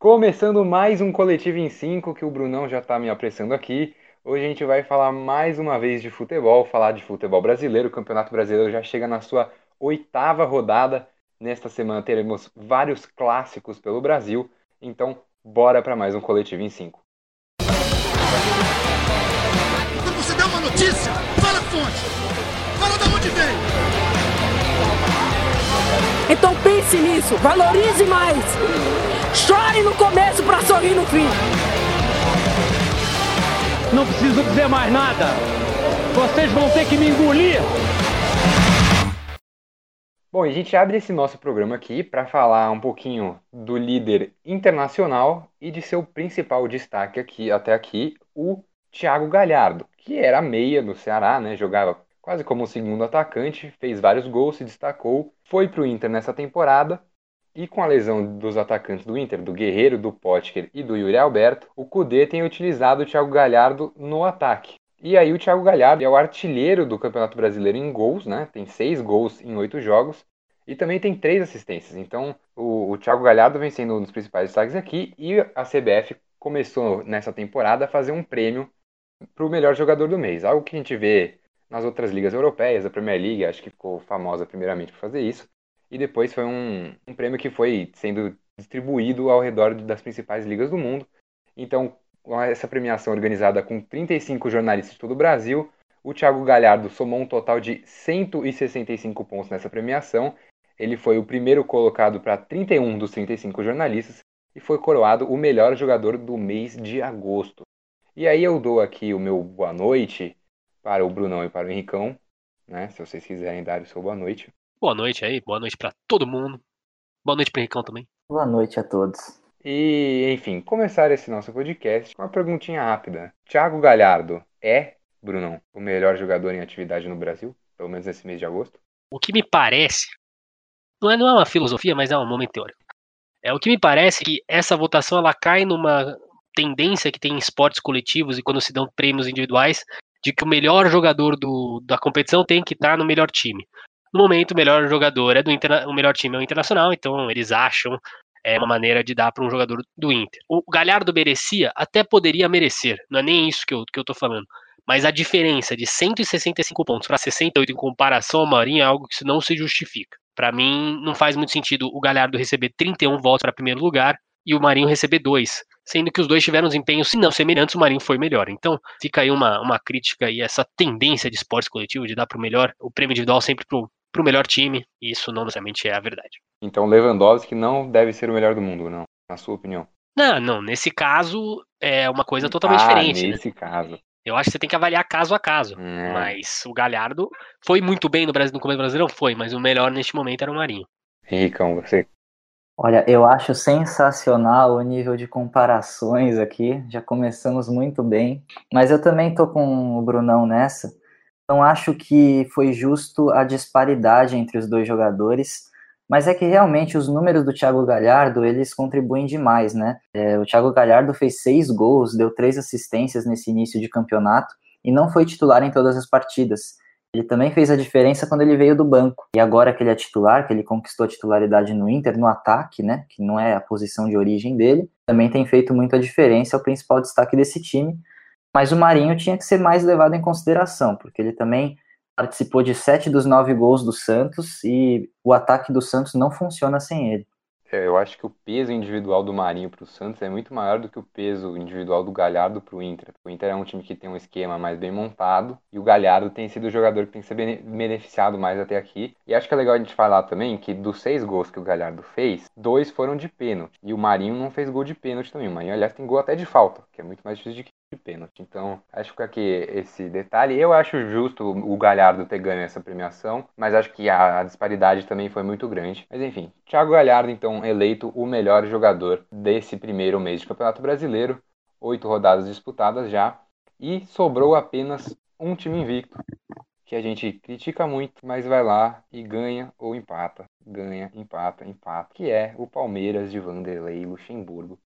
Começando mais um Coletivo em 5, que o Brunão já está me apressando aqui. Hoje a gente vai falar mais uma vez de futebol, falar de futebol brasileiro. O Campeonato Brasileiro já chega na sua oitava rodada. Nesta semana teremos vários clássicos pelo Brasil. Então, bora para mais um Coletivo em 5. Quando você der uma notícia, fala a fonte. Fala de onde veio. Então pense nisso, valorize mais. Chore no começo para sorrir no fim. Não preciso dizer mais nada. Vocês vão ter que me engolir. Bom, a gente abre esse nosso programa aqui para falar um pouquinho do líder internacional e de seu principal destaque aqui até aqui, o Thiago Galhardo, que era meia no Ceará, né? Jogava quase como segundo atacante, fez vários gols, se destacou, foi para o Inter nessa temporada e com a lesão dos atacantes do Inter, do Guerreiro, do Potker e do Yuri Alberto, o Cudê tem utilizado o Thiago Galhardo no ataque. E aí o Thiago Galhardo é o artilheiro do Campeonato Brasileiro em gols, né? Tem seis gols em oito jogos e também tem três assistências. Então o, o Thiago Galhardo vem sendo um dos principais destaques aqui e a CBF começou nessa temporada a fazer um prêmio para o melhor jogador do mês. Algo que a gente vê nas outras ligas europeias, a Premier League acho que ficou famosa primeiramente por fazer isso. E depois foi um, um prêmio que foi sendo distribuído ao redor das principais ligas do mundo. Então, essa premiação organizada com 35 jornalistas de todo o Brasil, o Thiago Galhardo somou um total de 165 pontos nessa premiação. Ele foi o primeiro colocado para 31 dos 35 jornalistas e foi coroado o melhor jogador do mês de agosto. E aí eu dou aqui o meu boa noite para o Brunão e para o Henricão, né? Se vocês quiserem dar o seu boa noite. Boa noite aí, boa noite para todo mundo. Boa noite pro Henricão também. Boa noite a todos. E, enfim, começar esse nosso podcast com uma perguntinha rápida. Thiago Galhardo é, Brunão, o melhor jogador em atividade no Brasil? Pelo menos nesse mês de agosto? O que me parece, não é, não é uma filosofia, mas é um momento teórico. É o que me parece que essa votação ela cai numa tendência que tem em esportes coletivos e quando se dão prêmios individuais, de que o melhor jogador do, da competição tem que estar no melhor time. No momento, o melhor jogador é do Inter, o melhor time é o Internacional, então eles acham é uma maneira de dar para um jogador do Inter. O Galhardo merecia, até poderia merecer, não é nem isso que eu, que eu tô falando. Mas a diferença de 165 pontos para 68 em comparação ao Marinho é algo que não se justifica. Para mim, não faz muito sentido o Galhardo receber 31 votos para primeiro lugar e o Marinho receber dois, sendo que os dois tiveram desempenhos, se não semelhantes, o Marinho foi melhor. Então, fica aí uma, uma crítica e essa tendência de esportes coletivo de dar para o melhor, o prêmio individual sempre para o melhor time, e isso não necessariamente é a verdade. Então Lewandowski não deve ser o melhor do mundo, não, na sua opinião. Não, não, nesse caso é uma coisa totalmente ah, diferente. Nesse né? caso. Eu acho que você tem que avaliar caso a caso. É. Mas o Galhardo foi muito bem no Brasil no começo do Brasileirão, foi, mas o melhor neste momento era o Marinho. Henricão, você. Olha, eu acho sensacional o nível de comparações aqui. Já começamos muito bem. Mas eu também tô com o Brunão nessa. Não acho que foi justo a disparidade entre os dois jogadores. Mas é que realmente os números do Thiago Galhardo, eles contribuem demais, né? É, o Thiago Galhardo fez seis gols, deu três assistências nesse início de campeonato e não foi titular em todas as partidas. Ele também fez a diferença quando ele veio do banco. E agora que ele é titular, que ele conquistou a titularidade no Inter, no ataque, né? Que não é a posição de origem dele, também tem feito muita diferença, é o principal destaque desse time. Mas o Marinho tinha que ser mais levado em consideração, porque ele também participou de sete dos nove gols do Santos e o ataque do Santos não funciona sem ele. É, Eu acho que o peso individual do Marinho para o Santos é muito maior do que o peso individual do Galhardo para o Inter. O Inter é um time que tem um esquema mais bem montado e o Galhardo tem sido o jogador que tem que ser bene- beneficiado mais até aqui. E acho que é legal a gente falar também que dos seis gols que o Galhardo fez, dois foram de pênalti. E o Marinho não fez gol de pênalti também. O Marinho, aliás, tem gol até de falta, que é muito mais difícil de de pênalti. Então, acho que aqui esse detalhe. Eu acho justo o Galhardo ter ganho essa premiação, mas acho que a, disparidade também foi muito grande. Mas enfim, Thiago Galhardo, então, eleito o melhor jogador desse primeiro mês de Campeonato Brasileiro. Oito rodadas disputadas já. E sobrou apenas um time invicto, que a gente critica muito, mas vai lá e ganha ou empata. Ganha, empata, empata. Que é o Palmeiras de Vanderlei Luxemburgo.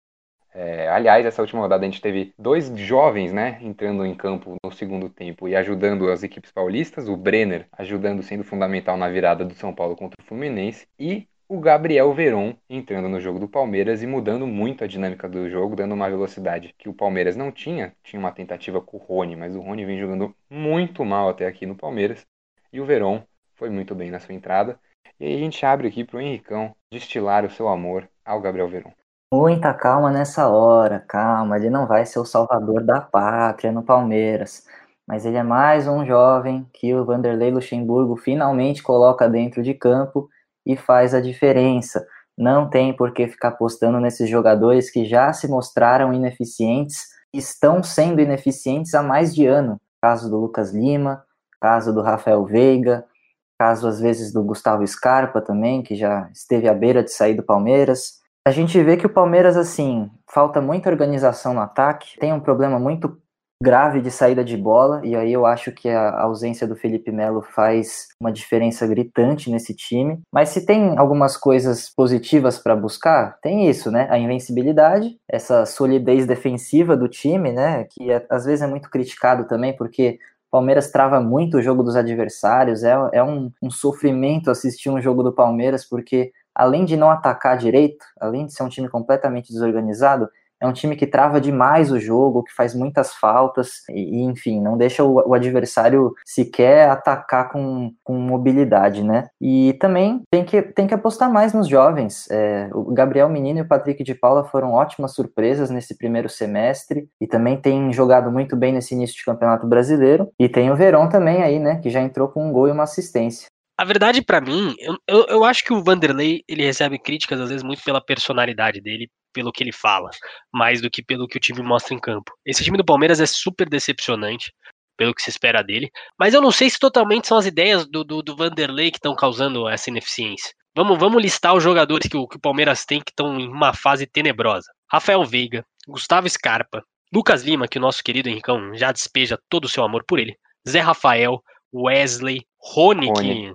É, aliás, essa última rodada a gente teve dois jovens, né, entrando em campo no segundo tempo e ajudando as equipes paulistas. O Brenner ajudando, sendo fundamental na virada do São Paulo contra o Fluminense. E o Gabriel Veron entrando no jogo do Palmeiras e mudando muito a dinâmica do jogo, dando uma velocidade que o Palmeiras não tinha. Tinha uma tentativa com o Rony, mas o Rony vem jogando muito mal até aqui no Palmeiras. E o Veron foi muito bem na sua entrada. E aí a gente abre aqui para o Henricão destilar o seu amor ao Gabriel Veron. Muita calma nessa hora, calma. Ele não vai ser o salvador da pátria no Palmeiras, mas ele é mais um jovem que o Vanderlei Luxemburgo finalmente coloca dentro de campo e faz a diferença. Não tem por que ficar apostando nesses jogadores que já se mostraram ineficientes, estão sendo ineficientes há mais de ano. Caso do Lucas Lima, caso do Rafael Veiga, caso às vezes do Gustavo Scarpa também, que já esteve à beira de sair do Palmeiras a gente vê que o Palmeiras, assim, falta muita organização no ataque, tem um problema muito grave de saída de bola, e aí eu acho que a ausência do Felipe Melo faz uma diferença gritante nesse time. Mas se tem algumas coisas positivas para buscar, tem isso, né? A invencibilidade, essa solidez defensiva do time, né? Que é, às vezes é muito criticado também, porque Palmeiras trava muito o jogo dos adversários, é, é um, um sofrimento assistir um jogo do Palmeiras, porque além de não atacar direito, além de ser um time completamente desorganizado, é um time que trava demais o jogo, que faz muitas faltas, e, enfim, não deixa o, o, adversário sequer atacar com, com mobilidade, né? E também tem que, tem que apostar mais nos jovens. É, o Gabriel Menino e o Patrick de Paula foram ótimas surpresas nesse primeiro semestre, e também tem jogado muito bem nesse início de campeonato brasileiro. E tem o Verón também aí, né? Que já entrou com um gol e uma assistência. A verdade, para mim, eu, eu, eu, acho que o Vanderlei ele recebe críticas às vezes muito pela personalidade dele, pelo que ele fala, mais do que pelo que o time mostra em campo. Esse time do Palmeiras é super decepcionante, pelo que se espera dele, mas eu não sei se totalmente são as ideias do, do, do Vanderlei que estão causando essa ineficiência. Vamos, vamos listar os jogadores que o, que o Palmeiras tem que estão em uma fase tenebrosa: Rafael Veiga, Gustavo Scarpa, Lucas Lima, que o nosso querido Henricão já despeja todo o seu amor por ele, Zé Rafael, Wesley, Rony, Rony. que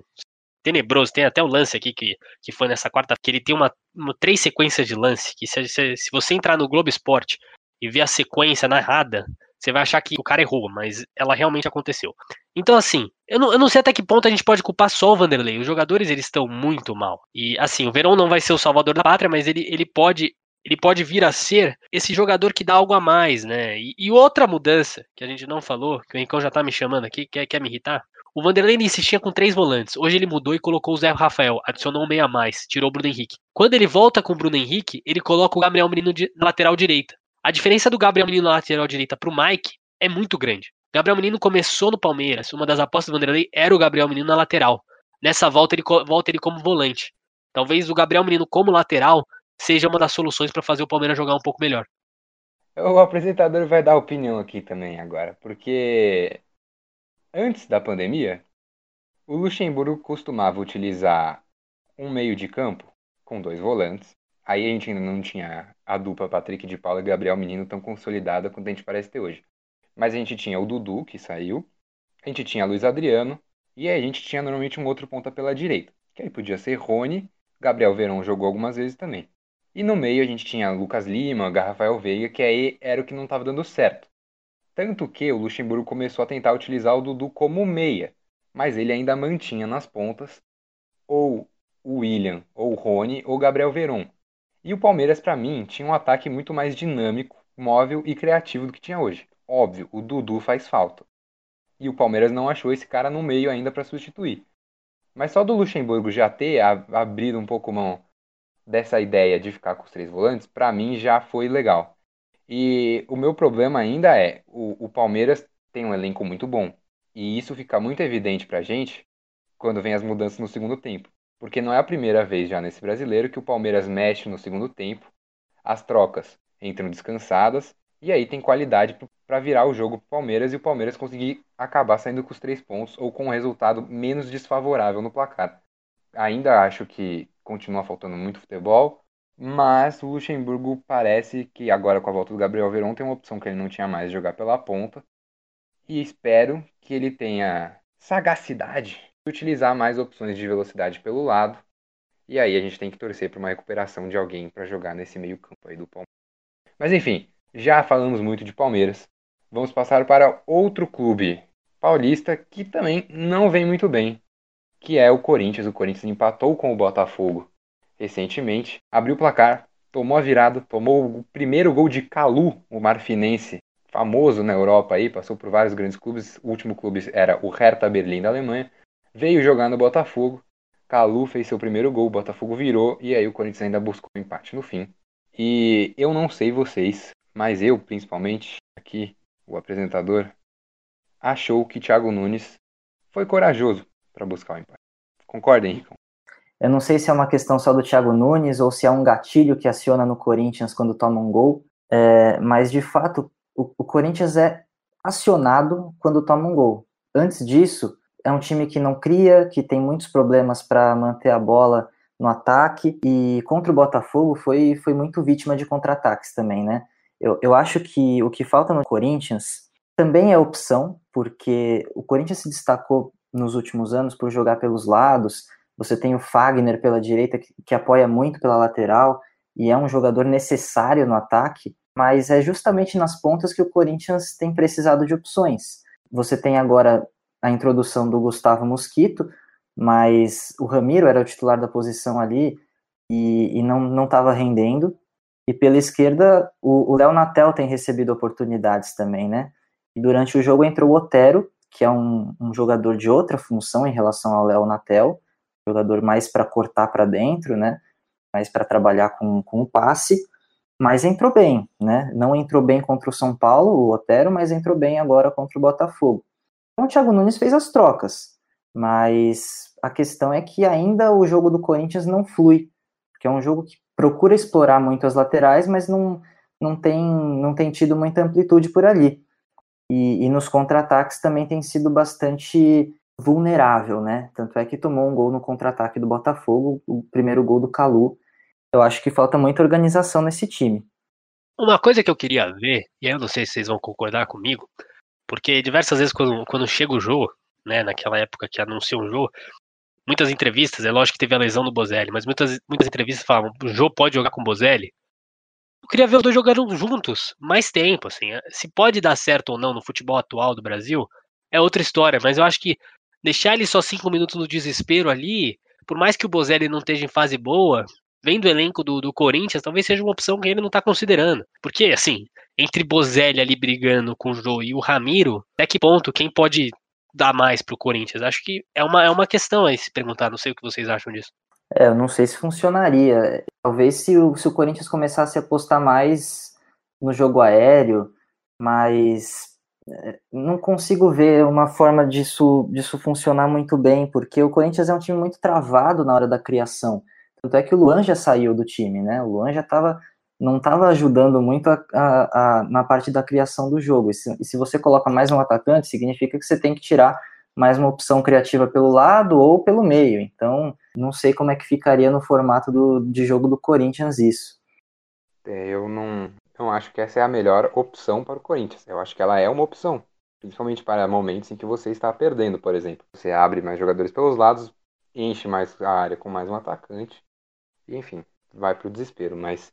tenebroso, tem até um lance aqui que, que foi nessa quarta, que ele tem uma, uma três sequências de lance, que se, se, se, você entrar no Globo Esporte e ver a sequência narrada, você vai achar que o cara errou, mas ela realmente aconteceu. Então, assim, eu não, eu não sei até que ponto a gente pode culpar só o Vanderlei. Os jogadores, eles estão muito mal. E, assim, o Verão não vai ser o salvador da pátria, mas ele, ele pode ele pode vir a ser esse jogador que dá algo a mais, né? E, e outra mudança que a gente não falou, que o Rincão já tá me chamando aqui, quer, quer me irritar. O Vanderlei insistia com três volantes. Hoje ele mudou e colocou o Zé Rafael, adicionou um meia a mais, tirou o Bruno Henrique. Quando ele volta com o Bruno Henrique, ele coloca o Gabriel Menino na lateral direita. A diferença do Gabriel Menino na lateral direita pro Mike é muito grande. Gabriel Menino começou no Palmeiras, uma das apostas do Vanderlei era o Gabriel Menino na lateral. Nessa volta ele volta ele como volante. Talvez o Gabriel Menino como lateral seja uma das soluções para fazer o Palmeiras jogar um pouco melhor. O apresentador vai dar opinião aqui também agora, porque antes da pandemia, o Luxemburgo costumava utilizar um meio de campo com dois volantes. Aí a gente ainda não tinha a dupla Patrick de Paula e Gabriel Menino tão consolidada quanto a gente parece ter hoje. Mas a gente tinha o Dudu, que saiu, a gente tinha Luiz Adriano, e aí a gente tinha normalmente um outro ponta pela direita, que aí podia ser Rony, Gabriel Verão jogou algumas vezes também. E no meio a gente tinha Lucas Lima, Rafael Veiga, que aí era o que não estava dando certo. Tanto que o Luxemburgo começou a tentar utilizar o Dudu como meia, mas ele ainda mantinha nas pontas ou o William, ou o Rony, ou o Gabriel Veron. E o Palmeiras, para mim, tinha um ataque muito mais dinâmico, móvel e criativo do que tinha hoje. Óbvio, o Dudu faz falta. E o Palmeiras não achou esse cara no meio ainda para substituir. Mas só do Luxemburgo já ter abrido um pouco mão dessa ideia de ficar com os três volantes, para mim já foi legal. E o meu problema ainda é, o, o, Palmeiras tem um elenco muito bom. E isso fica muito evidente pra gente quando vem as mudanças no segundo tempo. Porque não é a primeira vez já nesse brasileiro que o Palmeiras mexe no segundo tempo, as trocas entram descansadas, e aí tem qualidade para virar o jogo pro Palmeiras e o Palmeiras conseguir acabar saindo com os três pontos ou com um resultado menos desfavorável no placar. Ainda acho que continua faltando muito futebol, mas o Luxemburgo parece que agora com a volta do Gabriel Veron tem uma opção que ele não tinha mais de jogar pela ponta. E espero que ele tenha sagacidade de utilizar mais opções de velocidade pelo lado. E aí a gente tem que torcer para uma recuperação de alguém para jogar nesse meio-campo aí do Palmeiras. Mas enfim, já falamos muito de Palmeiras. Vamos passar para outro clube paulista que também não vem muito bem, que é o Corinthians. O Corinthians empatou com o Botafogo recentemente, abriu o placar, tomou a virada, tomou o primeiro gol de Calu, o marfinense, famoso na Europa aí, passou por vários grandes clubes. O último clube era o Hertha Berlim da Alemanha. Veio jogar no Botafogo. Calu fez seu primeiro gol, o Botafogo virou e aí o Corinthians ainda buscou um empate no fim. E eu não sei vocês, mas eu, principalmente, aqui, o apresentador, achou que Thiago Nunes foi corajoso para buscar o empate. Concordem, Henrique? Eu não sei se é uma questão só do Thiago Nunes ou se é um gatilho que aciona no Corinthians quando toma um gol, é, mas de fato o, o Corinthians é acionado quando toma um gol. Antes disso, é um time que não cria, que tem muitos problemas para manter a bola no ataque e contra o Botafogo foi, foi muito vítima de contra-ataques também, né? Eu, eu acho que o que falta no Corinthians também é opção, porque o Corinthians se destacou nos últimos anos por jogar pelos lados. Você tem o Fagner pela direita, que, que apoia muito pela lateral e é um jogador necessário no ataque, mas é justamente nas pontas que o Corinthians tem precisado de opções. Você tem agora a introdução do Gustavo Mosquito, mas o Ramiro era o titular da posição ali e, e não estava rendendo. E pela esquerda, o Léo Natel tem recebido oportunidades também, né? E durante o jogo entrou o Otero, que é um, um jogador de outra função em relação ao Léo Natel, jogador mais para cortar para dentro, né? Mais para trabalhar com, com o passe, mas entrou bem, né? Não entrou bem contra o São Paulo, o Otero, mas entrou bem agora contra o Botafogo. Então o Thiago Nunes fez as trocas, mas a questão é que ainda o jogo do Corinthians não flui, que é um jogo que procura explorar muito as laterais, mas não, não, tem, não tem tido muita amplitude por ali. E, e nos contra-ataques também tem sido bastante vulnerável, né? Tanto é que tomou um gol no contra-ataque do Botafogo, o primeiro gol do Calu. Eu acho que falta muita organização nesse time. Uma coisa que eu queria ver, e eu não sei se vocês vão concordar comigo, porque diversas vezes quando, quando chega o jogo, né, naquela época que anunciou o jogo, muitas entrevistas, é lógico que teve a lesão do Bozelli, mas muitas, muitas entrevistas falavam, o Jô pode jogar com o Bozelli? Eu queria ver os dois jogando juntos mais tempo, assim. É, se pode dar certo ou não no futebol atual do Brasil, é outra história, mas eu acho que deixar ele só cinco minutos no desespero ali, por mais que o Bozelli não esteja em fase boa, vendo o elenco do, do Corinthians, talvez seja uma opção que ele não está considerando. Porque, assim, entre Bozelli ali brigando com o Jô e o Ramiro, até que ponto quem pode dar mais pro Corinthians? Acho que é uma, é uma questão aí se perguntar, não sei o que vocês acham disso. É, eu não sei se funcionaria. Talvez se o, se o Corinthians começasse a apostar mais no jogo aéreo, mas não consigo ver uma forma disso, disso funcionar muito bem, porque o Corinthians é um time muito travado na hora da criação. Tanto é que o Luan já saiu do time, né? O Luan já estava não estava ajudando muito a, a, a, na parte da criação do jogo. E se, e se, você coloca mais um atacante, significa que você tem que tirar mais uma opção criativa pelo lado ou pelo meio. Então, não sei como é que ficaria no formato do, de jogo do Corinthians isso. É, eu não, não acho que essa é a melhor opção para o Corinthians. Eu acho que ela é uma opção, principalmente para momentos em que você está perdendo, por exemplo. Você abre mais jogadores pelos lados, enche mais a área com mais um atacante, e enfim, vai para o desespero. Mas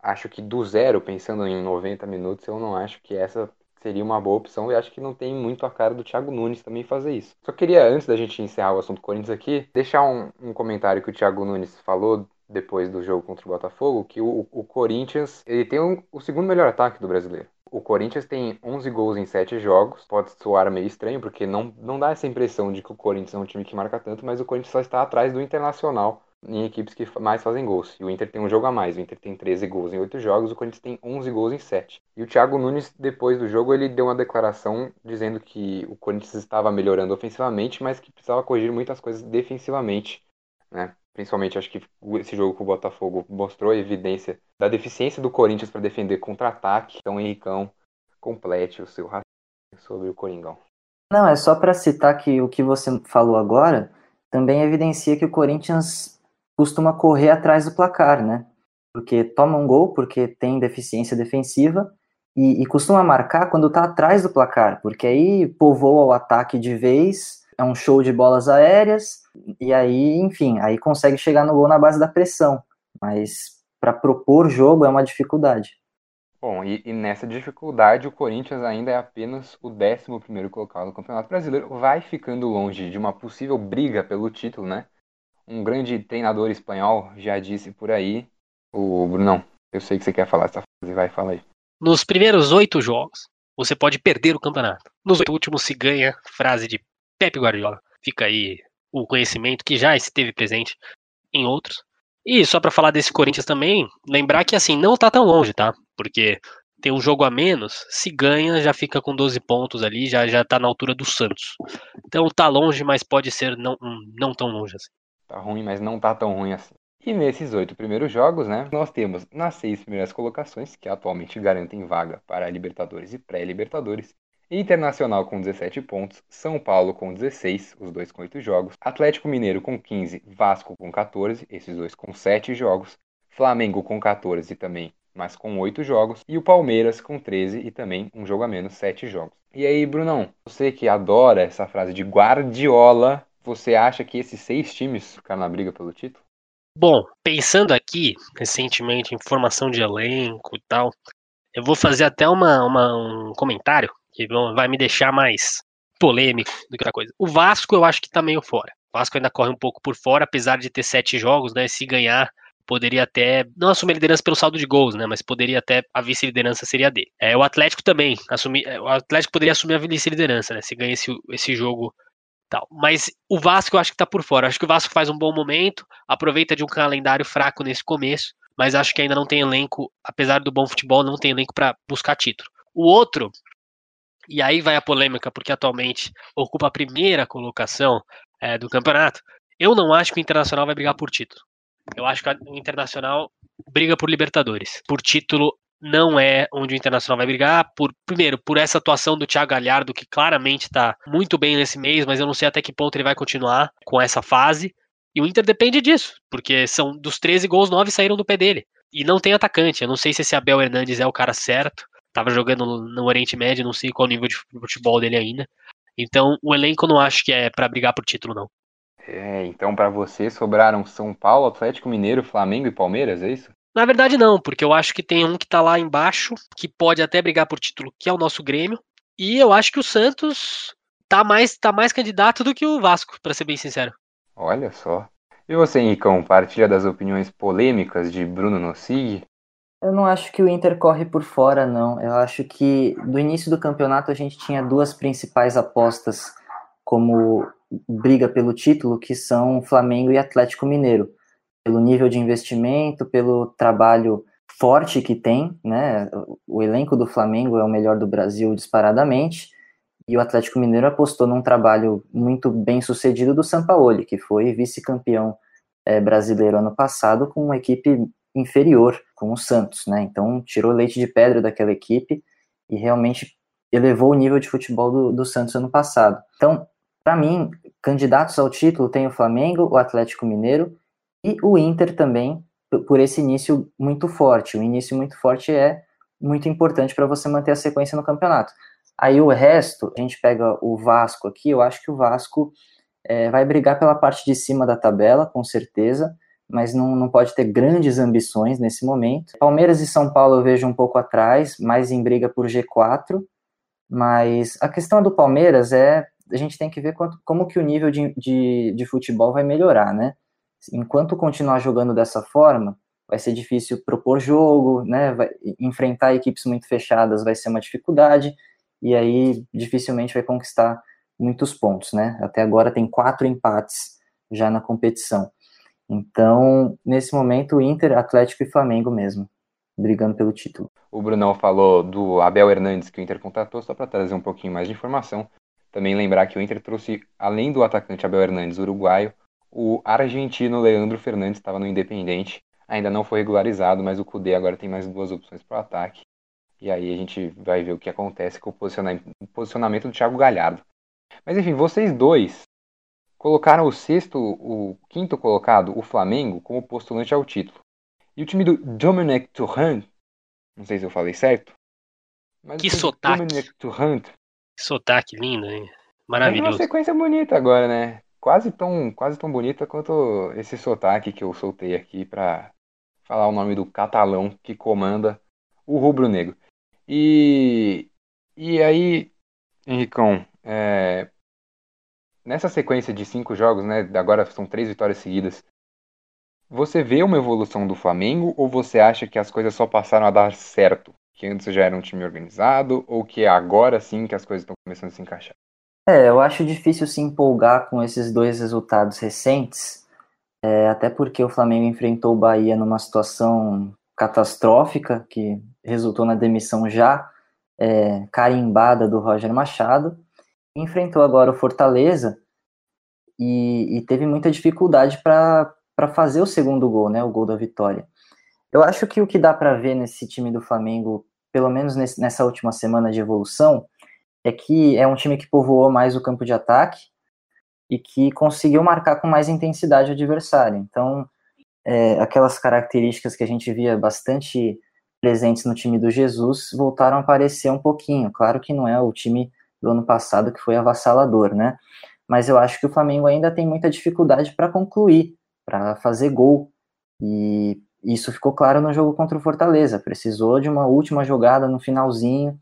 acho que do zero, pensando em 90 minutos, eu não acho que essa seria uma boa opção e acho que não tem muito a cara do Thiago Nunes também fazer isso. Só queria, antes da gente encerrar o assunto Corinthians aqui, deixar um, um comentário que o Thiago Nunes falou depois do jogo contra o Botafogo, que o, o Corinthians ele tem um, o segundo melhor ataque do brasileiro. O Corinthians tem 11 gols em 7 jogos. Pode soar meio estranho, porque não, não dá essa impressão de que o Corinthians é um time que marca tanto, mas o Corinthians só está atrás do Internacional em equipes que mais fazem gols. E o Inter tem um jogo a mais. O Inter tem 13 gols em 8 jogos, o Corinthians tem 11 gols em 7. E o Thiago Nunes, depois do jogo, ele deu uma declaração dizendo que o Corinthians estava melhorando ofensivamente, mas que precisava corrigir muitas coisas defensivamente. Né? Principalmente, acho que esse jogo com o Botafogo mostrou a evidência da deficiência do Corinthians para defender contra-ataque. Então, Henricão, complete o seu raciocínio sobre o Coringão. Não, é só para citar que o que você falou agora também evidencia que o Corinthians costuma correr atrás do placar, né? Porque toma um gol, porque tem deficiência defensiva, e, e costuma marcar quando tá atrás do placar, porque aí povoa o ataque de vez, é um show de bolas aéreas, e aí, enfim, aí consegue chegar no gol na base da pressão. Mas para propor jogo é uma dificuldade. Bom, e, e, nessa dificuldade o Corinthians ainda é apenas o 11 colocado no Campeonato Brasileiro, vai ficando longe de uma possível briga pelo título, né? um grande treinador espanhol já disse por aí. O Brunão, eu sei que você quer falar essa frase, vai, fala aí. Nos primeiros oito jogos, você pode perder o campeonato. Nos oito últimos se ganha, frase de Pepe Guardiola. Fica aí o conhecimento que já esteve presente em outros. E só para falar desse Corinthians também, lembrar que assim, não tá tão longe, tá? Porque tem um jogo a menos, se ganha, já fica com 12 pontos ali, já, já tá na altura do Santos. Então tá longe, mas pode ser não, não tão longe assim. Tá ruim, mas não tá tão ruim assim. E nesses oito primeiros jogos, né, nós temos nas seis primeiras colocações, que atualmente garantem vaga para Libertadores e pré-Libertadores, Internacional com 17 pontos, São Paulo com 16, os dois com 8 jogos, Atlético Mineiro com 15, Vasco com 14, esses dois com 7 jogos, Flamengo com 14 também, mas com 8 jogos, e o Palmeiras com 13 e também um jogo a menos, 7 jogos. E aí, Brunão, você que adora essa frase de Guardiola, você acha que esses seis times ficaram na briga pelo título? Bom, pensando aqui, recentemente, em formação de elenco e tal, eu vou fazer até uma, uma um comentário que vai me deixar mais polêmico do que outra coisa. O Vasco eu acho que tá meio fora. O Vasco ainda corre um pouco por fora, apesar de ter sete jogos, né? Se ganhar, poderia até não assumir a liderança pelo saldo de gols, né? Mas poderia até a vice-liderança seria dele. É, o Atlético também assumir, é, o Atlético poderia assumir a vice-liderança, né? Se ganha esse, esse jogo tal. Mas o Vasco eu acho que tá por fora. Acho que o Vasco faz um bom momento, aproveita de um calendário fraco nesse começo, mas acho que ainda não tem elenco, apesar do bom futebol, não tem elenco para buscar título. O outro e aí vai a polêmica, porque atualmente ocupa a primeira colocação é, do campeonato. Eu não acho que o Internacional vai brigar por título. Eu acho que o Internacional briga por Libertadores. Por título, não é onde o Internacional vai brigar. Por primeiro, por essa atuação do Thiago Galhardo, que claramente está muito bem nesse mês, mas eu não sei até que ponto ele vai continuar com essa fase. E o Inter depende disso, porque são dos 13 gols, 9 saíram do pé dele. E não tem atacante. Eu não sei se esse Abel Hernandes é o cara certo tava jogando no Oriente Médio, não sei qual o nível de futebol dele ainda. Então, o elenco não acho que é para brigar por título, não. É, então para você sobraram São Paulo, Atlético Mineiro, Flamengo e Palmeiras, é isso? Na verdade não, porque eu acho que tem um que tá lá embaixo, que pode até brigar por título, que é o nosso Grêmio, e eu acho que o Santos tá mais tá mais candidato do que o Vasco, para ser bem sincero. Olha só. E você, Henricão, partilha das opiniões polêmicas de Bruno Nossig? Eu não acho que o Inter corre por fora, não. Eu acho que no início do campeonato a gente tinha duas principais apostas como briga pelo título, que são Flamengo e Atlético Mineiro. Pelo nível de investimento, pelo trabalho forte que tem, né? O elenco do Flamengo é o melhor do Brasil disparadamente, e o Atlético Mineiro apostou num trabalho muito bem sucedido do Sampaoli, que foi vice-campeão é, brasileiro ano passado com uma equipe inferior com o Santos, né? Então tirou leite de pedra daquela equipe e realmente elevou o nível de futebol do, do Santos ano passado. Então, para mim, candidatos ao título tem o Flamengo, o Atlético Mineiro e o Inter também, por esse início muito forte. O início muito forte é muito importante para você manter a sequência no campeonato. Aí o resto, a gente pega o Vasco aqui, eu acho que o Vasco é, vai brigar pela parte de cima da tabela, com certeza mas não, não pode ter grandes ambições nesse momento. Palmeiras e São Paulo eu vejo um pouco atrás, mais em briga por G4, mas a questão do Palmeiras é a gente tem que ver quanto, como que o nível de, de, de futebol vai melhorar, né? Enquanto continuar jogando dessa forma, vai ser difícil propor jogo, né? Vai, enfrentar equipes muito fechadas vai ser uma dificuldade, e aí dificilmente vai conquistar muitos pontos, né? Até agora tem quatro empates já na competição. Então, nesse momento, Inter, Atlético e Flamengo mesmo, brigando pelo título. O Brunão falou do Abel Hernandes que o Inter contratou, só para trazer um pouquinho mais de informação. Também lembrar que o Inter trouxe, além do atacante Abel Hernandes uruguaio, o argentino Leandro Fernandes estava no Independente. Ainda não foi regularizado, mas o Cudê agora tem mais duas opções para o ataque. E aí a gente vai ver o que acontece com o posicionamento do Thiago Galhardo. Mas enfim, vocês dois colocaram o sexto, o quinto colocado, o Flamengo, como postulante ao título. E o time do Dominic Turan, não sei se eu falei certo, que sotaque. Dominic Turan. Que sotaque lindo, hein? Maravilhoso. É uma sequência bonita agora, né? Quase tão, quase tão bonita quanto esse sotaque que eu soltei aqui para falar o nome do catalão que comanda o rubro-negro. E, e aí, Henricão, é, nessa sequência de cinco jogos, né? Agora são três vitórias seguidas. Você vê uma evolução do Flamengo ou você acha que as coisas só passaram a dar certo? Que antes já era um time organizado ou que é agora sim que as coisas estão começando a se encaixar? É, eu acho difícil se empolgar com esses dois resultados recentes, é, até porque o Flamengo enfrentou o Bahia numa situação catastrófica, que resultou na demissão já é, carimbada do Roger Machado, enfrentou agora o Fortaleza e, e teve muita dificuldade para fazer o segundo gol, né, o gol da vitória. Eu acho que o que dá para ver nesse time do Flamengo, pelo menos nesse, nessa última semana de evolução, é que é um time que povoou mais o campo de ataque e que conseguiu marcar com mais intensidade o adversário. Então, é, aquelas características que a gente via bastante presentes no time do Jesus voltaram a aparecer um pouquinho. Claro que não é o time do ano passado que foi avassalador, né? Mas eu acho que o Flamengo ainda tem muita dificuldade para concluir, para fazer gol. E isso ficou claro no jogo contra o Fortaleza. Precisou de uma última jogada no finalzinho,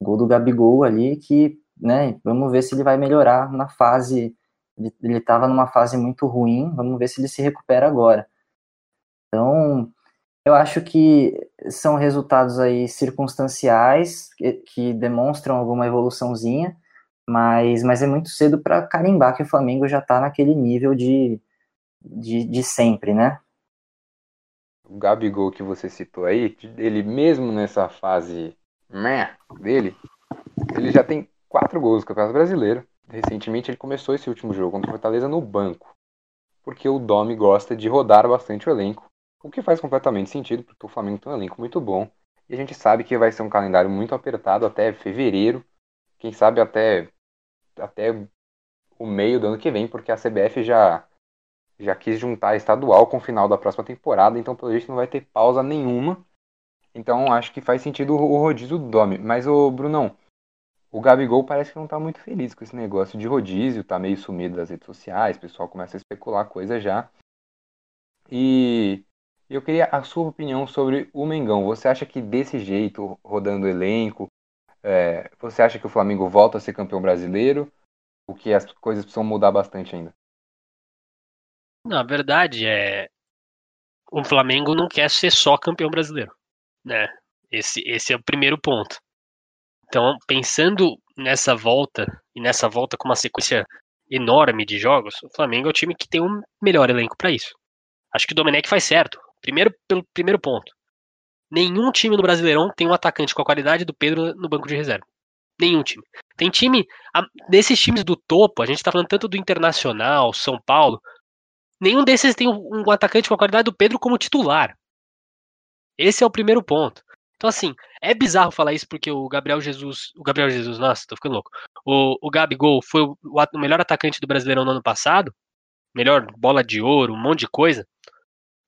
gol do Gabigol ali, que, né, vamos ver se ele vai melhorar na fase. Ele estava numa fase muito ruim, vamos ver se ele se recupera agora. Então, eu acho que são resultados aí circunstanciais que, que demonstram alguma evoluçãozinha, mas, mas é muito cedo para carimbar que o Flamengo já está naquele nível de, de, de sempre, né? O Gabigol que você citou aí, ele mesmo nessa fase meh, dele, ele já tem quatro gols no Campeonato Brasileiro. Recentemente ele começou esse último jogo contra o Fortaleza no banco, porque o Domi gosta de rodar bastante o elenco o que faz completamente sentido, porque o Flamengo tem um elenco muito bom. E a gente sabe que vai ser um calendário muito apertado até fevereiro. Quem sabe até, até o meio do ano que vem, porque a CBF já, já quis juntar estadual com o final da próxima temporada. Então, pelo jeito, não vai ter pausa nenhuma. Então, acho que faz sentido o rodízio do Domi. Mas, o Brunão, o Gabigol parece que não tá muito feliz com esse negócio de rodízio, tá meio sumido das redes sociais, o pessoal começa a especular coisa já. E eu queria a sua opinião sobre o Mengão. Você acha que desse jeito, rodando elenco, é, você acha que o Flamengo volta a ser campeão brasileiro? O que as coisas precisam mudar bastante ainda? Na verdade, é o Flamengo não quer ser só campeão brasileiro, né? Esse, esse é o primeiro ponto. Então, pensando nessa volta e nessa volta com uma sequência enorme de jogos, o Flamengo é o time que tem um melhor elenco para isso. Acho que o Domenech faz certo. Primeiro, pelo primeiro ponto. Nenhum time no Brasileirão tem um atacante com a qualidade do Pedro no banco de reserva. Nenhum time. Tem time. desses times do topo, a gente tá falando tanto do Internacional, São Paulo. Nenhum desses tem um, um atacante com a qualidade do Pedro como titular. Esse é o primeiro ponto. Então, assim, é bizarro falar isso porque o Gabriel Jesus. O Gabriel Jesus, nossa, tô ficando louco. O, o Gabigol foi o, o melhor atacante do Brasileirão no ano passado. Melhor bola de ouro, um monte de coisa.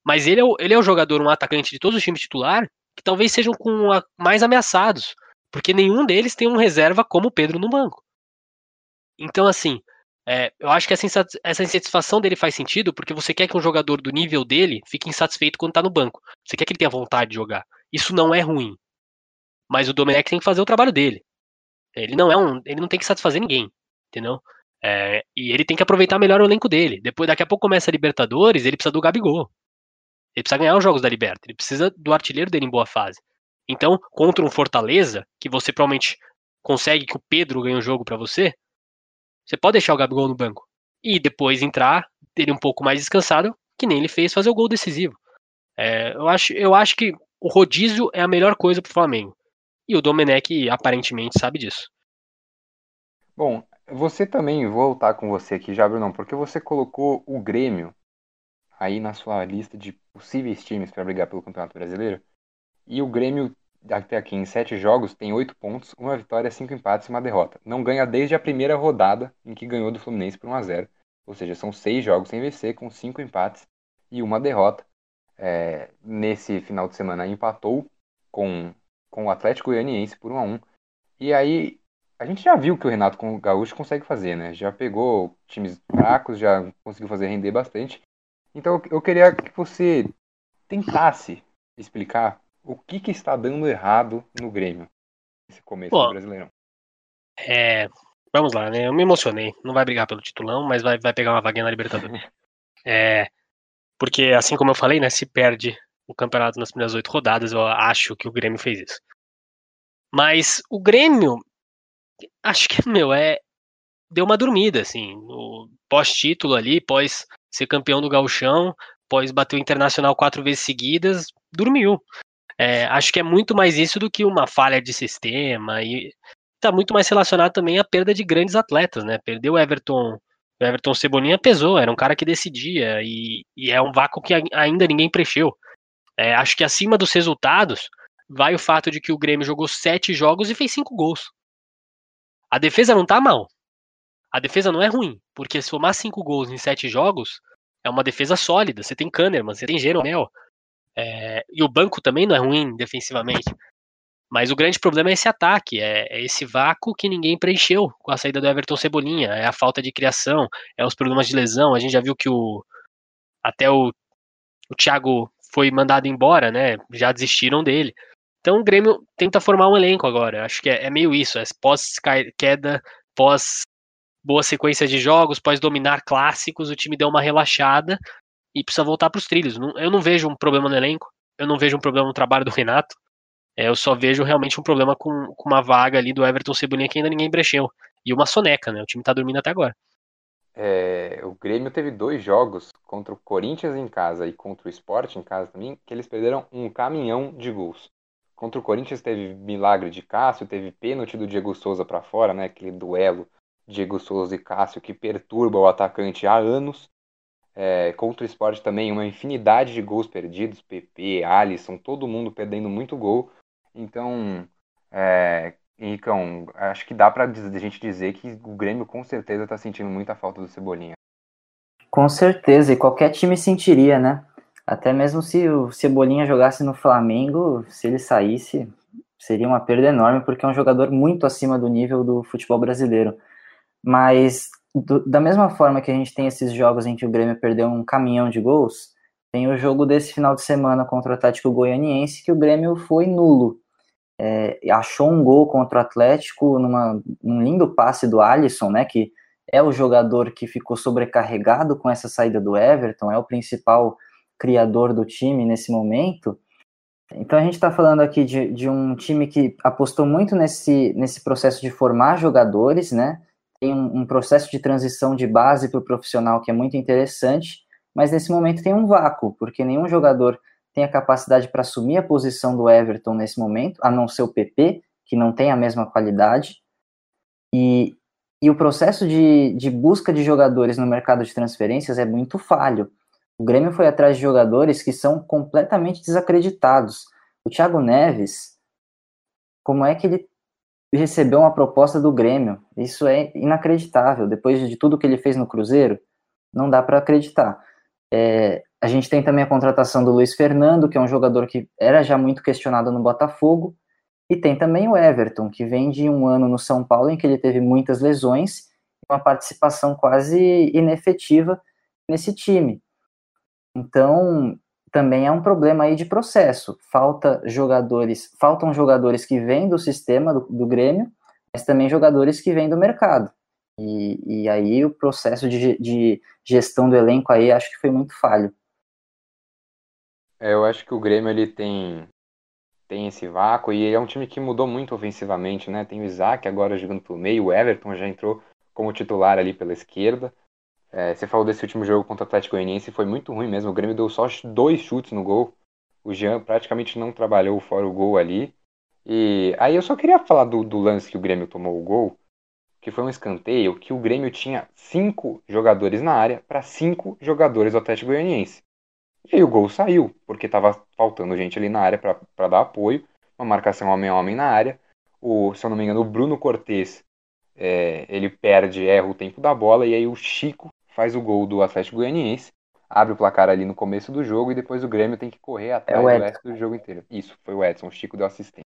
Mas ele é, o, ele é o jogador, um atacante de todos os times titular, que talvez sejam com a, mais ameaçados. Porque nenhum deles tem um reserva como o Pedro no banco. Então, assim, é, eu acho que essa, essa insatisfação dele faz sentido porque você quer que um jogador do nível dele fique insatisfeito quando tá no banco. Você quer que ele tenha vontade de jogar. Isso não é ruim. Mas o Domenech tem que fazer o trabalho dele. Ele não é um. Ele não tem que satisfazer ninguém. Entendeu? É, e ele tem que aproveitar melhor o elenco dele. Depois, daqui a pouco começa a Libertadores, ele precisa do Gabigol. Ele precisa ganhar os jogos da Liberta. Ele precisa do artilheiro dele em boa fase. Então, contra um Fortaleza, que você provavelmente consegue que o Pedro ganhe o jogo para você, você pode deixar o Gabigol no banco. E depois entrar, ele um pouco mais descansado, que nem ele fez fazer o gol decisivo. É, eu, acho, eu acho que o rodízio é a melhor coisa pro Flamengo. E o Domenech aparentemente sabe disso. Bom, você também, vou voltar com você aqui já, Bruno, porque você colocou o Grêmio aí na sua lista de possíveis times para brigar pelo Campeonato Brasileiro. E o Grêmio, até aqui em sete jogos, tem oito pontos, uma vitória, cinco empates e uma derrota. Não ganha desde a primeira rodada em que ganhou do Fluminense por 1 a 0 Ou seja, são seis jogos sem vencer, com cinco empates e uma derrota. É, nesse final de semana empatou com, com o Atlético Goianiense por 1 a 1 E aí a gente já viu que o Renato Gaúcho consegue fazer, né? Já pegou times fracos, já conseguiu fazer render bastante. Então eu queria que você tentasse explicar o que, que está dando errado no Grêmio nesse começo Pô, do Brasileirão. É, vamos lá, né? Eu me emocionei. Não vai brigar pelo titulão, mas vai, vai pegar uma vaguinha na Libertadores. é, porque, assim como eu falei, né? Se perde o campeonato nas primeiras oito rodadas, eu acho que o Grêmio fez isso. Mas o Grêmio, acho que, meu, é. Deu uma dormida, assim. Pós-título ali, pós ser campeão do Gauchão, pós bater o Internacional quatro vezes seguidas, dormiu. É, acho que é muito mais isso do que uma falha de sistema e está muito mais relacionado também à perda de grandes atletas, né? Perdeu o Everton, o Everton Cebolinha pesou, era um cara que decidia e, e é um vácuo que ainda ninguém preencheu. É, acho que acima dos resultados vai o fato de que o Grêmio jogou sete jogos e fez cinco gols. A defesa não tá mal. A defesa não é ruim, porque se somar cinco gols em sete jogos, é uma defesa sólida. Você tem Kahneman, você tem Jeromel. É, e o banco também não é ruim defensivamente. Mas o grande problema é esse ataque, é, é, esse vácuo que ninguém preencheu com a saída do Everton Cebolinha, é a falta de criação, é os problemas de lesão. A gente já viu que o até o, o Thiago foi mandado embora, né? Já desistiram dele. Então o Grêmio tenta formar um elenco agora. Acho que é, é meio isso, é pós queda, pós boa sequência de jogos, pós dominar clássicos, o time deu uma relaxada e precisa voltar para os trilhos. Eu não vejo um problema no elenco, eu não vejo um problema no trabalho do Renato. É, eu só vejo realmente um problema com, com uma vaga ali do Everton Cebolinha que ainda ninguém brecheu. E uma soneca, né? O time tá dormindo até agora. É, o Grêmio teve dois jogos contra o Corinthians em casa e contra o Sport em casa também, que eles perderam um caminhão de gols. Contra o Corinthians teve milagre de Cássio, teve pênalti do Diego Souza para fora, né? Aquele duelo Diego Souza e Cássio que perturba o atacante há anos. É, contra o esporte também, uma infinidade de gols perdidos, PP, Alisson, todo mundo perdendo muito gol. Então, é, Henricão, acho que dá para a gente dizer que o Grêmio com certeza está sentindo muita falta do Cebolinha. Com certeza, e qualquer time sentiria, né? Até mesmo se o Cebolinha jogasse no Flamengo, se ele saísse, seria uma perda enorme, porque é um jogador muito acima do nível do futebol brasileiro. Mas, do, da mesma forma que a gente tem esses jogos em que o Grêmio perdeu um caminhão de gols, tem o jogo desse final de semana contra o Atlético Goianiense, que o Grêmio foi nulo é, achou um gol contra o Atlético numa, num lindo passe do Alisson, né, que é o jogador que ficou sobrecarregado com essa saída do Everton, é o principal criador do time nesse momento. Então a gente está falando aqui de, de, um time que apostou muito nesse, nesse processo de formar jogadores, né? Tem um, um processo de transição de base para o profissional que é muito interessante, mas nesse momento tem um vácuo, porque nenhum jogador tem a capacidade para assumir a posição do Everton nesse momento, a não ser o PP, que não tem a mesma qualidade. E, e o processo de, de busca de jogadores no mercado de transferências é muito falho. O Grêmio foi atrás de jogadores que são completamente desacreditados. O Thiago Neves, como é que ele recebeu uma proposta do Grêmio? Isso é inacreditável. Depois de tudo que ele fez no Cruzeiro, não dá para acreditar. É, a gente tem também a contratação do Luiz Fernando, que é um jogador que era já muito questionado no Botafogo, e tem também o Everton, que vem de um ano no São Paulo em que ele teve muitas lesões, uma participação quase inefetiva nesse time. Então, também é um problema aí de processo. Falta jogadores, faltam jogadores que vêm do sistema do, do Grêmio, mas também jogadores que vêm do mercado. E, e aí o processo de, de gestão do elenco aí acho que foi muito falho. É, eu acho que o Grêmio ele tem tem esse vácuo e é um time que mudou muito ofensivamente, né? Tem o Isaac agora jogando pelo meio, o Everton já entrou como titular ali pela esquerda. É, você falou desse último jogo contra o Atlético Goianiense, foi muito ruim mesmo. O Grêmio deu só dois chutes no gol. O Jean praticamente não trabalhou fora o gol ali. E aí eu só queria falar do, do lance que o Grêmio tomou o gol, que foi um escanteio que o Grêmio tinha cinco jogadores na área para cinco jogadores do Atlético Goianiense. E aí o gol saiu, porque estava faltando gente ali na área para dar apoio, uma marcação homem a homem na área. O, se eu não me engano, o Bruno Cortes é, ele perde, erra o tempo da bola, e aí o Chico faz o gol do Atlético Goianiense, abre o placar ali no começo do jogo, e depois o Grêmio tem que correr é atrás é do resto do jogo inteiro. Isso, foi o Edson, o Chico deu assistência.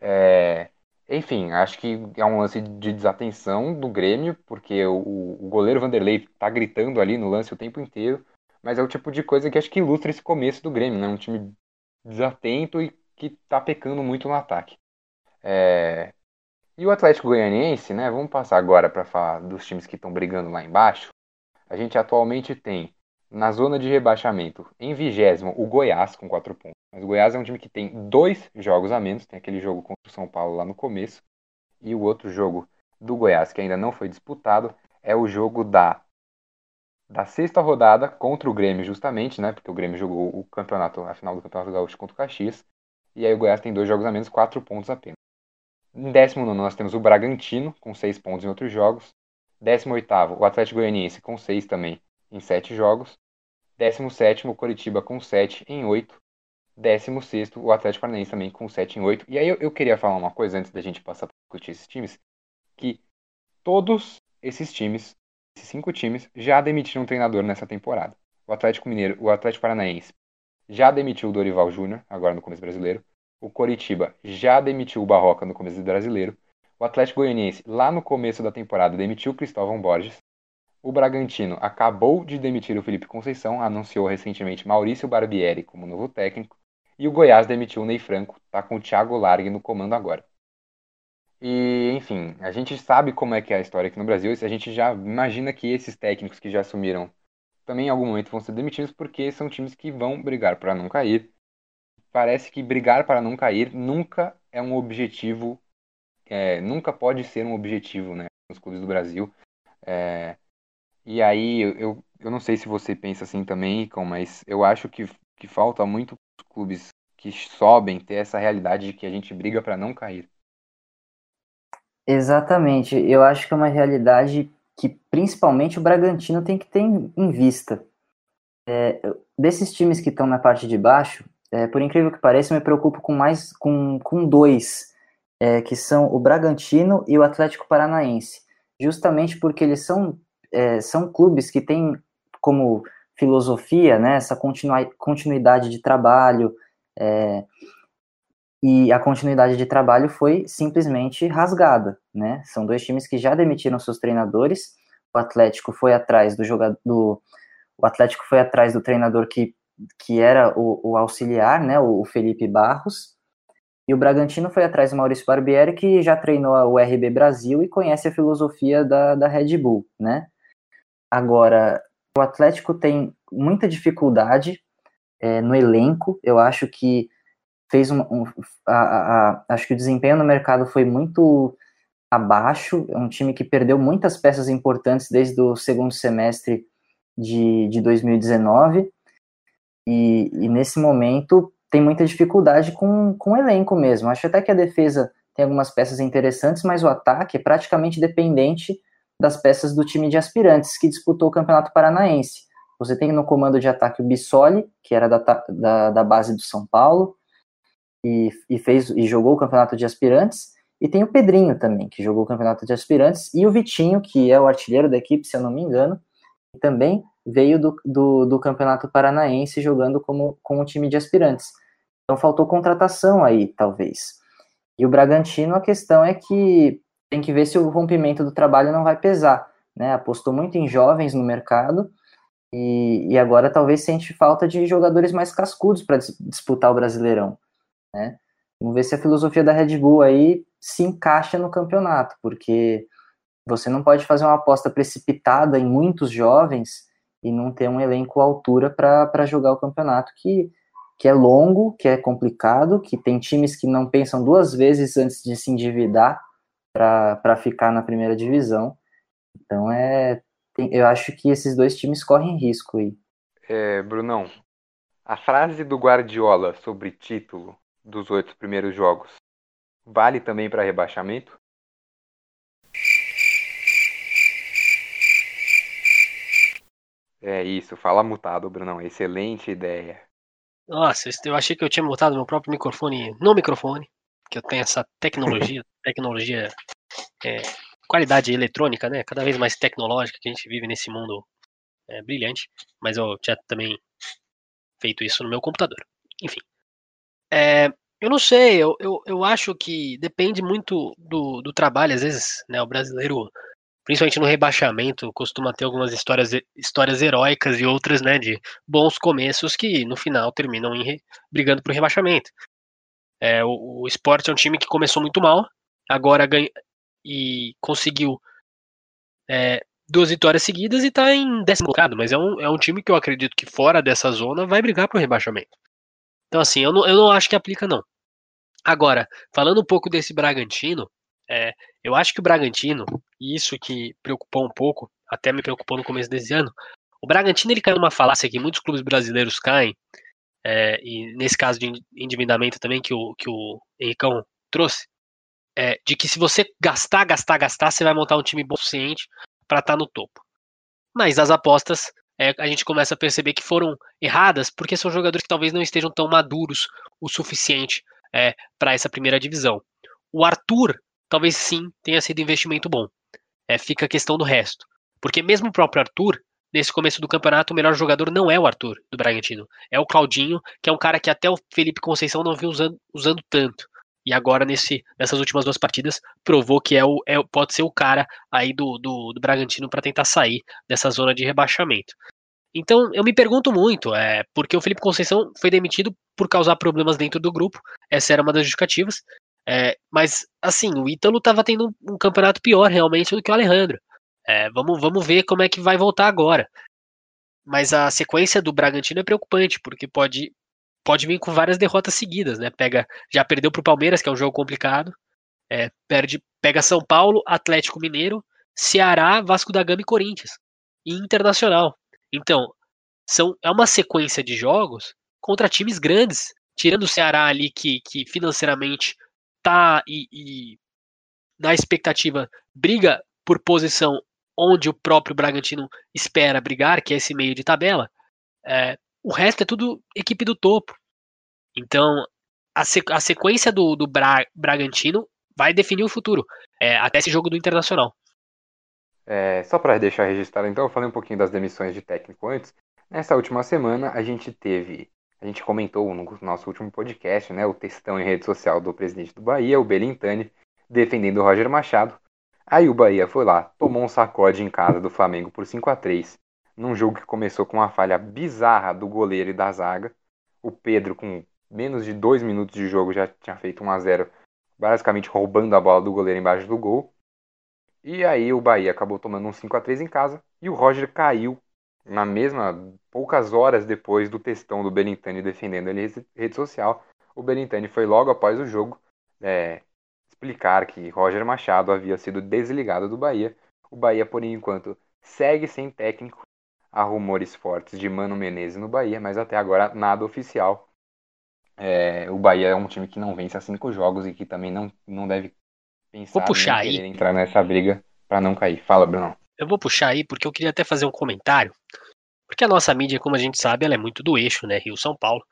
É, enfim, acho que é um lance de desatenção do Grêmio, porque o, o goleiro Vanderlei tá gritando ali no lance o tempo inteiro mas é o tipo de coisa que acho que ilustra esse começo do Grêmio, né? Um time desatento e que tá pecando muito no ataque. É... E o Atlético Goianiense, né? Vamos passar agora para falar dos times que estão brigando lá embaixo. A gente atualmente tem na zona de rebaixamento, em vigésimo, o Goiás com 4 pontos. Mas o Goiás é um time que tem dois jogos a menos. Tem aquele jogo contra o São Paulo lá no começo. E o outro jogo do Goiás, que ainda não foi disputado, é o jogo da, da sexta rodada contra o Grêmio, justamente, né? Porque o Grêmio jogou o campeonato, a final do Campeonato Gaúcho contra o Caxias. E aí o Goiás tem dois jogos a menos, quatro pontos apenas. Em 19 nós temos o Bragantino, com 6 pontos em outros jogos. 18 o Atlético Goianiense, com 6 também em 7 jogos. 17 o Coritiba, com 7 em 8. 16 o Atlético Paranaense também, com 7 em 8. E aí eu, eu queria falar uma coisa antes da gente passar para discutir esses times. Que todos esses times, esses cinco times, já demitiram um treinador nessa temporada. O Atlético Mineiro, o Atlético Paranaense já demitiu o Dorival Júnior, agora no começo brasileiro. O Coritiba já demitiu o Barroca no começo brasileiro. O Atlético Goianiense, lá no começo da temporada, demitiu Cristóvão Borges. O Bragantino acabou de demitir o Felipe Conceição, anunciou recentemente Maurício Barbieri como novo técnico. E o Goiás demitiu o Ney Franco, tá com o Thiago Largue no comando agora. E, enfim, a gente sabe como é que é a história aqui no Brasil, a gente já imagina que esses técnicos que já assumiram também em algum momento vão ser demitidos porque são times que vão brigar para não cair parece que brigar para não cair nunca é um objetivo, é, nunca pode ser um objetivo, né, nos clubes do Brasil. É, e aí eu, eu não sei se você pensa assim também, Icon, mas eu acho que, que falta muito os clubes que sobem ter essa realidade de que a gente briga para não cair. Exatamente, eu acho que é uma realidade que principalmente o Bragantino tem que ter em vista. É, desses times que estão na parte de baixo, é, por incrível que pareça, eu me preocupo com mais com, com dois, é, que são o Bragantino e o Atlético Paranaense, justamente porque eles são, é, são clubes que têm como filosofia né, essa continuidade de trabalho, é, e a continuidade de trabalho foi simplesmente rasgada. Né? São dois times que já demitiram seus treinadores, o Atlético foi atrás do jogador. Do, o Atlético foi atrás do treinador que que era o, o auxiliar, né, o Felipe Barros, e o Bragantino foi atrás do Maurício Barbieri, que já treinou o RB Brasil e conhece a filosofia da, da Red Bull, né? Agora, o Atlético tem muita dificuldade é, no elenco, eu acho que fez um, um a, a, acho que o desempenho no mercado foi muito abaixo, é um time que perdeu muitas peças importantes desde o segundo semestre de, de 2019, e, e, nesse momento tem muita dificuldade com, com o elenco mesmo. Acho até que a defesa tem algumas peças interessantes, mas o ataque é praticamente dependente das peças do time de aspirantes que disputou o Campeonato Paranaense. Você tem no comando de ataque o Bissoli, que era da, da, da base do São Paulo, e, e, fez e jogou o Campeonato de Aspirantes, e tem o Pedrinho também, que jogou o Campeonato de Aspirantes, e o Vitinho, que é o artilheiro da equipe, se eu não me engano, também veio do, do, do Campeonato Paranaense jogando como, como um time de aspirantes. Então faltou contratação aí, talvez. E o Bragantino, a questão é que tem que ver se o rompimento do trabalho não vai pesar. Né? Apostou muito em jovens no mercado e, e agora talvez sente falta de jogadores mais cascudos para dis disputar o Brasileirão. Né? Vamos ver se a filosofia da Red Bull aí se encaixa no campeonato, porque você não pode fazer uma aposta precipitada em muitos jovens e não ter um elenco à altura para jogar o campeonato que, que é longo, que é complicado, que tem times que não pensam duas vezes antes de se endividar para ficar na primeira divisão. Então é, tem, eu acho que esses dois times correm risco aí. É, Brunão, a frase do Guardiola sobre título dos oito primeiros jogos vale também para rebaixamento? É isso, fala mutado, Brunão. Excelente ideia. Nossa, eu achei que eu tinha mutado meu próprio microfone no microfone, que eu tenho essa tecnologia, tecnologia, é, qualidade eletrônica, né? Cada vez mais tecnológica que a gente vive nesse mundo é, brilhante. Mas eu tinha também feito isso no meu computador. Enfim. É, eu não sei, eu, eu, eu acho que depende muito do, do trabalho, às vezes, né? O brasileiro principalmente no rebaixamento, costuma ter algumas histórias, histórias heróicas e outras, né, de bons começos que no final terminam em, brigando por rebaixamento. É, o, o Sport é um time que começou muito mal, agora ganha, e conseguiu é, duas vitórias seguidas e está em décimo colocado, mas é um, é um time que eu acredito que fora dessa zona vai brigar pro rebaixamento. Então, assim, eu não, eu não acho que aplica, não. Agora, falando um pouco desse Bragantino, é, eu acho que o Bragantino, e isso que preocupou um pouco, até me preocupou no começo desse ano, o Bragantino ele caiu numa falácia que muitos clubes brasileiros caem, é, e nesse caso de endividamento também que o, que o Henricão trouxe, é, de que se você gastar, gastar, gastar, você vai montar um time bom o suficiente para estar tá no topo. Mas as apostas é, a gente começa a perceber que foram erradas porque são jogadores que talvez não estejam tão maduros o suficiente é, para essa primeira divisão. O Arthur talvez sim tenha sido investimento bom. É, fica a questão do resto. Porque mesmo o próprio Arthur, nesse começo do campeonato, o melhor jogador não é o Arthur do Bragantino. É o Claudinho, que é um cara que até o Felipe Conceição não viu usando, usando tanto. E agora, nesse, nessas últimas duas partidas, provou que é o, é, pode ser o cara aí do, do, do Bragantino para tentar sair dessa zona de rebaixamento. Então, eu me pergunto muito, é, porque o Felipe Conceição foi demitido por causar problemas dentro do grupo, essa era uma das justificativas, é, mas, assim, o Ítalo estava tendo um, um, campeonato pior realmente do que o Alejandro. É, vamos, vamos ver como é que vai voltar agora. Mas a sequência do Bragantino é preocupante, porque pode, pode vir com várias derrotas seguidas, né? Pega, já perdeu para o Palmeiras, que é um jogo complicado. É, perde, pega São Paulo, Atlético Mineiro, Ceará, Vasco da Gama e Corinthians. E Internacional. Então, são, é uma sequência de jogos contra times grandes. Tirando o Ceará ali, que, que financeiramente tá e, e na expectativa briga por posição onde o próprio Bragantino espera brigar, que é esse meio de tabela. É, o resto é tudo equipe do topo. Então, a, sequ a sequência do, do Bra Bragantino vai definir o futuro, é, até esse jogo do Internacional. É, só para deixar registrado, então, eu falei um pouquinho das demissões de técnico antes. Nessa última semana, a gente teve, a gente comentou no nosso último podcast, né, o textão em rede social do presidente do Bahia, o Belintani, defendendo o Roger Machado. Aí o Bahia foi lá, tomou um sacode em casa do Flamengo por 5 a 3 num jogo que começou com uma falha bizarra do goleiro e da zaga. O Pedro, com menos de dois minutos de jogo, já tinha feito 1 a 0 basicamente roubando a bola do goleiro embaixo do gol. E aí o Bahia acabou tomando um 5 a 3 em casa e o Roger caiu na mesma poucas horas depois do textão do Belintani defendendo ele em rede social. O Belintani foi logo após o jogo é, explicar que Roger Machado havia sido desligado do Bahia. O Bahia, por enquanto, segue sem técnico Há rumores fortes de Mano Menezes no Bahia, mas até agora nada oficial. É, o Bahia é um time que não vence há cinco jogos e que também não, não deve pensar vou puxar aí. entrar nessa briga para não cair. Fala, Bruno. Eu vou puxar aí porque eu queria até fazer um comentário. Porque a nossa mídia, como a gente sabe, ela é muito do eixo, né? Rio-São Paulo.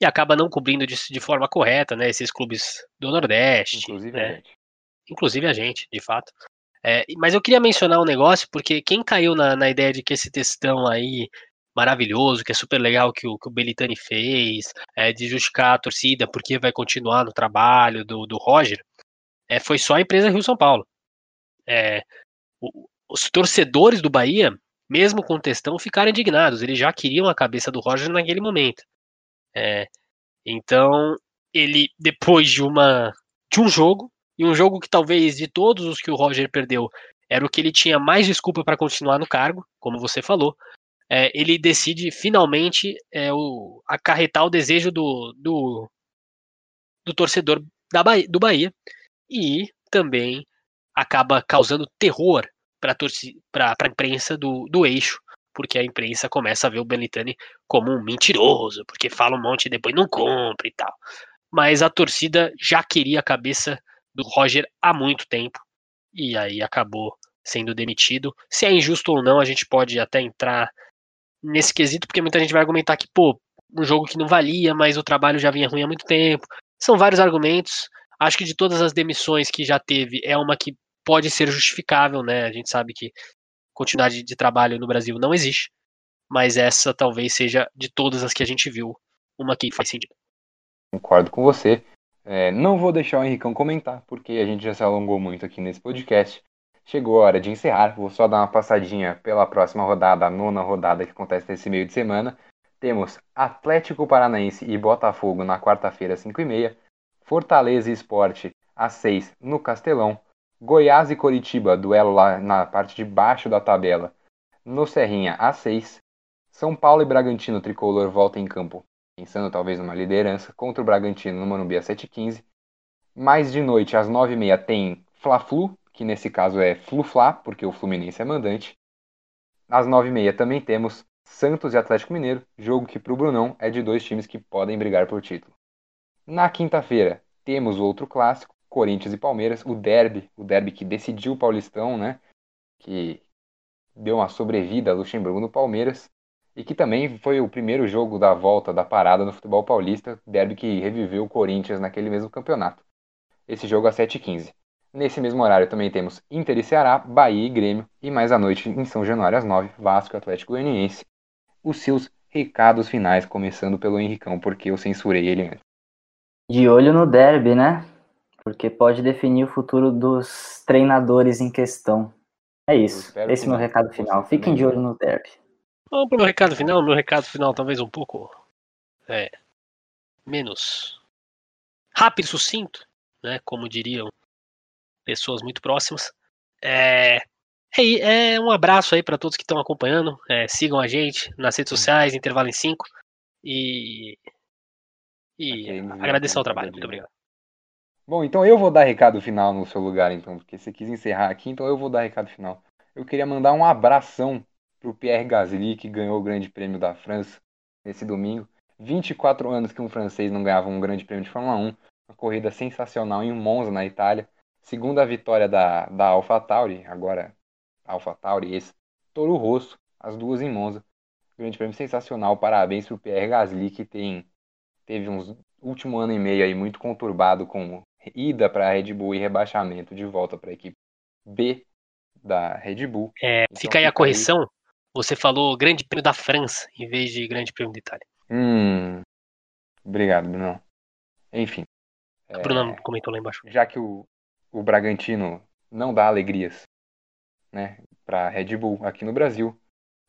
E acaba não cobrindo de, de, forma correta, né? Esses clubes do Nordeste. Inclusive né? a gente. Inclusive a gente, de fato. É, mas eu queria mencionar um negócio, porque quem caiu na, na ideia de que esse textão aí maravilhoso, que é super legal que o, que o Belitani fez, é, de justificar a torcida porque vai continuar no trabalho do, do Roger, é, foi só a empresa Rio São Paulo. É, o, os torcedores do Bahia, mesmo com o textão, ficaram indignados. Eles já queriam a cabeça do Roger naquele momento. É, então, ele, depois de uma de um jogo, e um jogo que talvez de todos os que o Roger perdeu era o que ele tinha mais desculpa para continuar no cargo, como você falou. É, ele decide finalmente é, o, acarretar o desejo do, do, do torcedor da Bahia, do Bahia e também acaba causando terror para a imprensa do, do eixo, porque a imprensa começa a ver o Belitani como um mentiroso, porque fala um monte e depois não compra e tal. Mas a torcida já queria a cabeça do Roger há muito tempo e aí acabou sendo demitido. Se é injusto ou não, a gente pode até entrar nesse quesito, porque muita gente vai argumentar que, pô, um jogo que não valia, mas o trabalho já vinha ruim há muito tempo. São vários argumentos. Acho que de todas as demissões que já teve, é uma que pode ser justificável, né? A gente sabe que continuidade de trabalho no Brasil não existe, mas essa talvez seja de todas as que a gente viu, uma que faz sentido. Concordo com você. É, não vou deixar o Henricão comentar, porque a gente já se alongou muito aqui nesse podcast. Chegou a hora de encerrar. Vou só dar uma passadinha pela próxima rodada, a nona rodada que acontece nesse meio de semana. Temos Atlético Paranaense e Botafogo na quarta-feira, às 5h30. Fortaleza e Esporte às 6 no Castelão. Goiás e Coritiba, duelo lá na parte de baixo da tabela, no Serrinha A6. São Paulo e Bragantino tricolor volta em campo, pensando talvez numa liderança, contra o Bragantino no Morumbi a 7h15. Mais de noite, às 9h30, tem Fla-Flu, que nesse caso é Flu-Fla, porque o Fluminense é mandante. Às 9h30 também temos Santos e Atlético Mineiro, jogo que para o Brunão é de dois times que podem brigar por título. Na quinta-feira, temos outro clássico, Corinthians e Palmeiras, o derby, o derby que decidiu o Paulistão, né? Que deu uma sobrevida a Luxemburgo no Palmeiras e que também foi o primeiro jogo da volta da parada no futebol paulista, derby que reviveu o Corinthians naquele mesmo campeonato. Esse jogo às 7h15. Nesse mesmo horário também temos Inter e Ceará, Bahia e Grêmio, e mais à noite em São Januário às 9 Vasco e Atlético Goianiense. Os seus recados finais, começando pelo Henricão, porque eu censurei ele antes. De olho no derby, né? Porque pode definir o futuro dos treinadores em questão. É isso. Esse é o meu recado final. Fiquem de olho no derby. Vamos pro meu recado final. Meu recado final talvez um pouco é, menos rápido, sucinto, né? Como diriam pessoas muito próximas. É, é, é um abraço aí para todos que estão acompanhando. É, sigam a gente nas redes sociais, Intervalo em 5. E, e agradecer ao trabalho. Muito obrigado. Bom, então eu vou dar recado final no seu lugar, então, porque você quis encerrar aqui, então eu vou dar recado final. Eu queria mandar um abração pro Pierre Gasly, que ganhou o Grande Prêmio da França nesse domingo. 24 anos que um francês não ganhava um Grande Prêmio de Fórmula 1. Uma corrida sensacional em Monza, na Itália. Segunda vitória da, da AlphaTauri, agora AlphaTauri, esse Toro Rosso, as duas em Monza. Grande Prêmio sensacional, parabéns pro Pierre Gasly, que tem, teve uns último ano e meio aí muito conturbado com ida para a Red Bull e rebaixamento de volta para a equipe B da Red Bull. É, então, fica aí a correção. Aí... Você falou Grande Prêmio da França em vez de Grande Prêmio da Itália. Hum, obrigado, Bruno. Enfim. O é, Bruno comentou lá embaixo. Já que o, o Bragantino não dá alegrias né, para a Red Bull aqui no Brasil,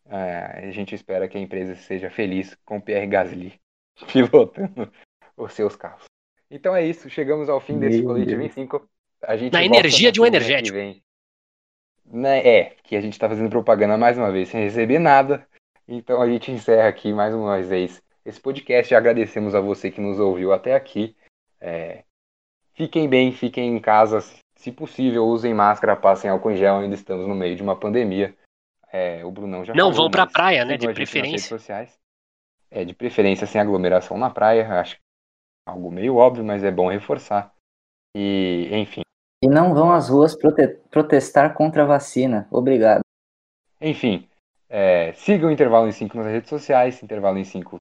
é, a gente espera que a empresa seja feliz com o Pierre Gasly pilotando os seus carros. Então é isso, chegamos ao fim desse colete 25. A gente na energia de um energético. Né, é, que a gente está fazendo propaganda mais uma vez sem receber nada. Então a gente encerra aqui mais uma vez esse podcast. Agradecemos a você que nos ouviu até aqui. É, fiquem bem, fiquem em casa. Se possível, usem máscara, passem álcool em gel. Ainda estamos no meio de uma pandemia. É, o Brunão já Não falou, vão para a praia, né? De preferência. É, de preferência sem aglomeração na praia. Acho algo meio óbvio, mas é bom reforçar. E, enfim. E não vão às ruas prote protestar contra a vacina. Obrigado. Enfim, é, siga o Intervalo em 5 nas redes sociais. Intervalo em 5.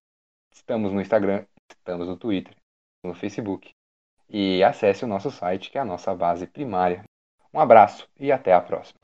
Estamos no Instagram, estamos no Twitter, no Facebook. E acesse o nosso site, que é a nossa base primária. Um abraço e até a próxima.